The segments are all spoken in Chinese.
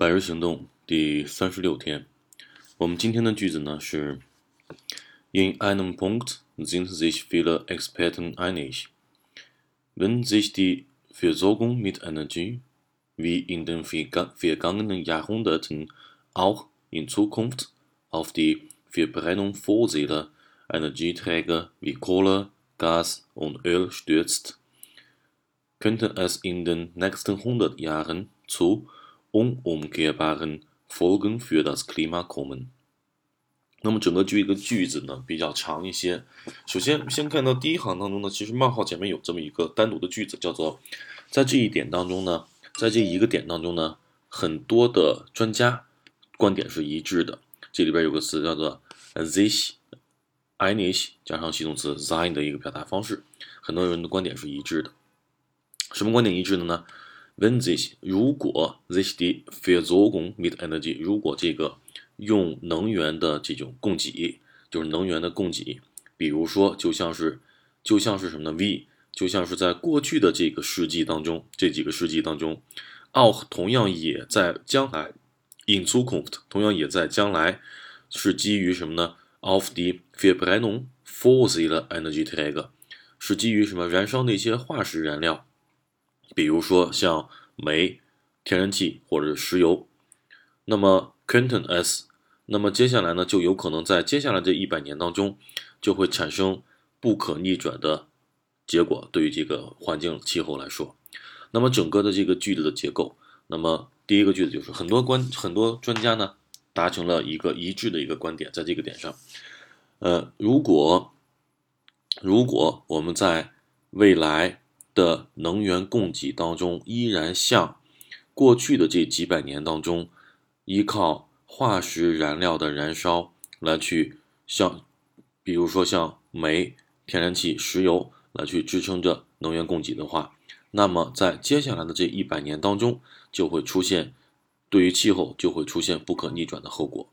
百日行动第三十六天，我们今天的句子呢是：In einem Punkt sind sich viele Experten einig, wenn sich die Versorgung mit Energie wie in den vergangenen Jahrhunderten auch in Zukunft auf die Verbrennung fossiler Energieträger wie Kohle, Gas und Öl stürzt, könnte es in den nächsten hundert Jahren zu unumkehrbaren Folgen für das Klima kommen。那么整个句一个句子呢比较长一些。首先，先看到第一行当中呢，其实冒号前面有这么一个单独的句子，叫做在这一点当中呢，在这一个点当中呢，很多的专家观点是一致的。这里边有个词叫做 this i n i s h 加上系动词 sign 的一个表达方式，很多人的观点是一致的。什么观点一致的呢？When this 如果 this 的 Versorgung mit Energie 如果这个用能源的这种供给就是能源的供给，比如说就像是就像是什么呢？V 就像是在过去的这个世纪当中，这几个世纪当中，auch 同样也在将来 in Zukunft 同样也在将来是基于什么呢？Of the Verbrennung fossiler Energieträger 是基于什么？燃烧那些化石燃料。比如说像煤、天然气或者石油，那么 Quantum S，那么接下来呢就有可能在接下来这一百年当中就会产生不可逆转的结果，对于这个环境气候来说，那么整个的这个句子的结构，那么第一个句子就是很多观很多专家呢达成了一个一致的一个观点，在这个点上，呃，如果如果我们在未来。的能源供给当中，依然像过去的这几百年当中，依靠化石燃料的燃烧来去像，比如说像煤、天然气、石油来去支撑着能源供给的话，那么在接下来的这一百年当中，就会出现对于气候就会出现不可逆转的后果。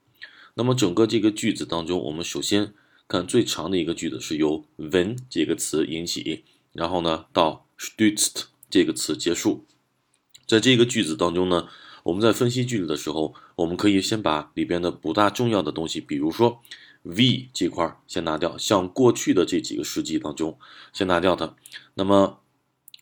那么整个这个句子当中，我们首先看最长的一个句子是由 when 这个词引起，然后呢到。Stützt 这个词结束，在这个句子当中呢，我们在分析句子的时候，我们可以先把里边的不大重要的东西，比如说 v 这块先拿掉，像过去的这几个世纪当中先拿掉它。那么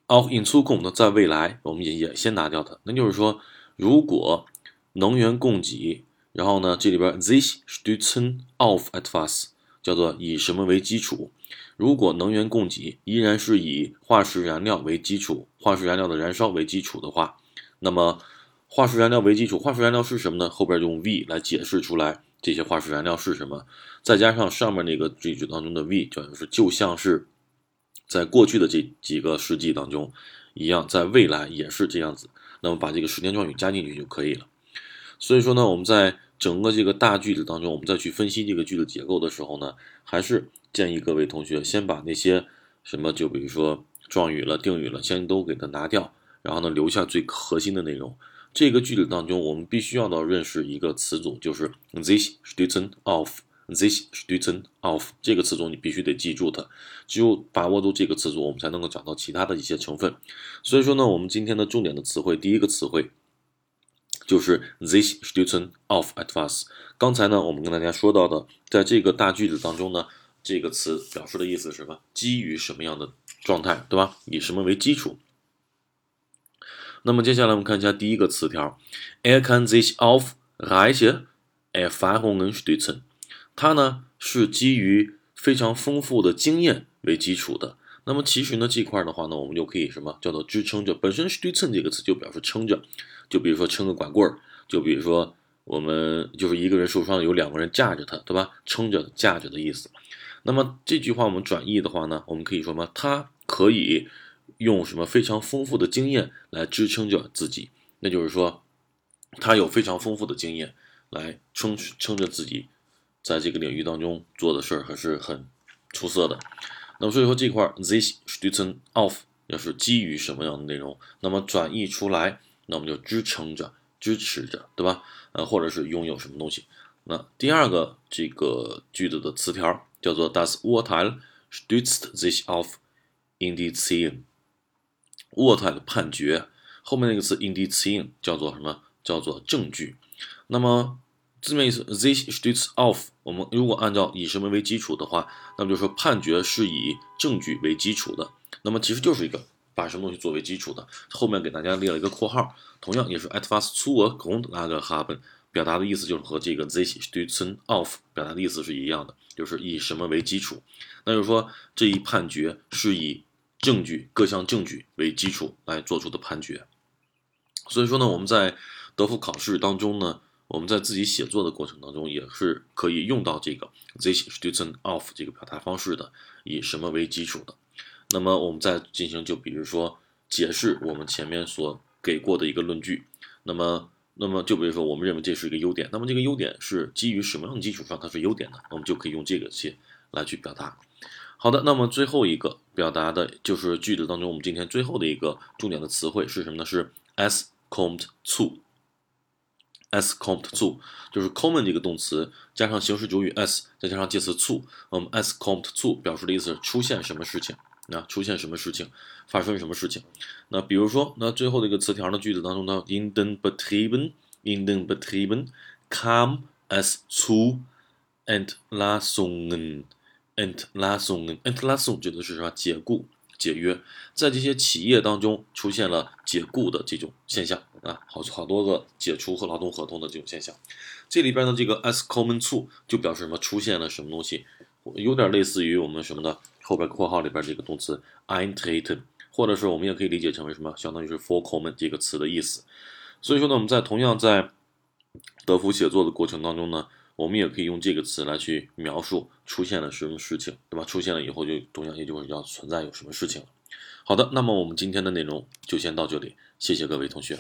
auch in Zukunft 呢，在未来我们也也先拿掉它。那就是说，如果能源供给，然后呢，这里边 this stützen auf etwas 叫做以什么为基础。如果能源供给依然是以化石燃料为基础，化石燃料的燃烧为基础的话，那么化石燃料为基础，化石燃料是什么呢？后边用 V 来解释出来这些化石燃料是什么，再加上上面那个句子当中的 V，就是就像是在过去的这几个世纪当中一样，在未来也是这样子。那么把这个时间状语加进去就可以了。所以说呢，我们在整个这个大句子当中，我们再去分析这个句子结构的时候呢，还是。建议各位同学先把那些什么，就比如说状语了、定语了，先都给它拿掉，然后呢，留下最核心的内容。这个句子当中，我们必须要到认识一个词组，就是 this student of，this student of 这个词组你必须得记住它。只有把握住这个词组，我们才能够找到其他的一些成分。所以说呢，我们今天的重点的词汇，第一个词汇就是 this student of a d v a n c e 刚才呢，我们跟大家说到的，在这个大句子当中呢。这个词表示的意思是什么？基于什么样的状态，对吧？以什么为基础？那么接下来我们看一下第一个词条，Er kann sich auf reiche Erfahrungen stützen。它呢是基于非常丰富的经验为基础的。那么其实呢这块的话呢，我们就可以什么叫做支撑着？本身 stützen 这个词就表示撑着，就比如说撑个拐棍儿，就比如说我们就是一个人受伤有两个人架着他，对吧？撑着架着的意思。那么这句话我们转译的话呢，我们可以说嘛，他可以用什么非常丰富的经验来支撑着自己，那就是说，他有非常丰富的经验来撑撑着自己，在这个领域当中做的事儿还是很出色的。那么所以说这块 this stützen auf 要是基于什么样的内容，那么转译出来，那我们就支撑着、支持着，对吧？呃，或者是拥有什么东西。那第二个这个句子的词条。叫做 Das Urteil stützt sich auf Indizien。Urteil 判决后面那个词 Indizien 叫做什么？叫做证据。那么字面意思，this stützt auf。我们如果按照以什么为基础的话，那么就是说判决是以证据为基础的。那么其实就是一个把什么东西作为基础的。后面给大家列了一个括号，同样也是 etwas zur Grundlage haben，表达的意思就是和这个 this stützen auf 表达的意思是一样的，就是以什么为基础。那就是说这一判决是以证据各项证据为基础来做出的判决。所以说呢，我们在德福考试当中呢。我们在自己写作的过程当中，也是可以用到这个 this student of” 这个表达方式的，以什么为基础的。那么我们再进行，就比如说解释我们前面所给过的一个论据。那么，那么就比如说，我们认为这是一个优点，那么这个优点是基于什么样的基础上它是优点的？我们就可以用这个去来去表达。好的，那么最后一个表达的就是句子当中我们今天最后的一个重点的词汇是什么呢？是 as c o m e d to。S kommt zu，就是 kommen 这个动词加上形式主语 as 再加上介词 zu，我们 s kommt zu 表示的意思是出现什么事情，那出现什么事情，发生什么事情。那比如说，那最后的一个词条的句子当中呢，in den Betrieben，in den Betrieben kam es zu Entlassungen，Entlassungen，Entlassung 指的是什么？解雇。解约，在这些企业当中出现了解雇的这种现象啊，好好多个解除和劳动合同的这种现象。这里边的这个 as common to 就表示什么？出现了什么东西？有点类似于我们什么的后边括号里边这个动词 eintreten，或者是我们也可以理解成为什么？相当于是 for common 这个词的意思。所以说呢，我们在同样在德福写作的过程当中呢。我们也可以用这个词来去描述出现了什么事情，对吧？出现了以后就同样也就会要存在有什么事情了。好的，那么我们今天的内容就先到这里，谢谢各位同学。